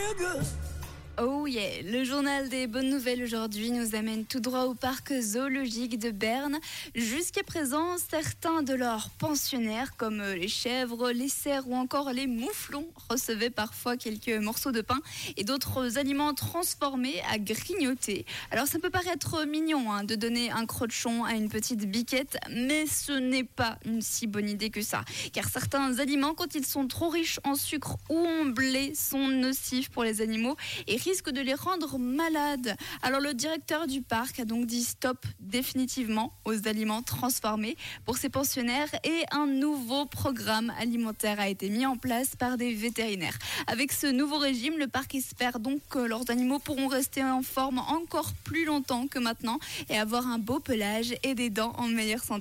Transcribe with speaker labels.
Speaker 1: feel good. Oh yeah, le journal des bonnes nouvelles aujourd'hui nous amène tout droit au parc zoologique de Berne. Jusqu'à présent, certains de leurs pensionnaires, comme les chèvres, les cerfs ou encore les mouflons, recevaient parfois quelques morceaux de pain et d'autres aliments transformés à grignoter. Alors ça peut paraître mignon hein, de donner un crochon à une petite biquette, mais ce n'est pas une si bonne idée que ça. Car certains aliments, quand ils sont trop riches en sucre ou en blé, sont nocifs pour les animaux et risque de les rendre malades. Alors le directeur du parc a donc dit stop définitivement aux aliments transformés pour ses pensionnaires et un nouveau programme alimentaire a été mis en place par des vétérinaires. Avec ce nouveau régime, le parc espère donc que leurs animaux pourront rester en forme encore plus longtemps que maintenant et avoir un beau pelage et des dents en meilleure santé.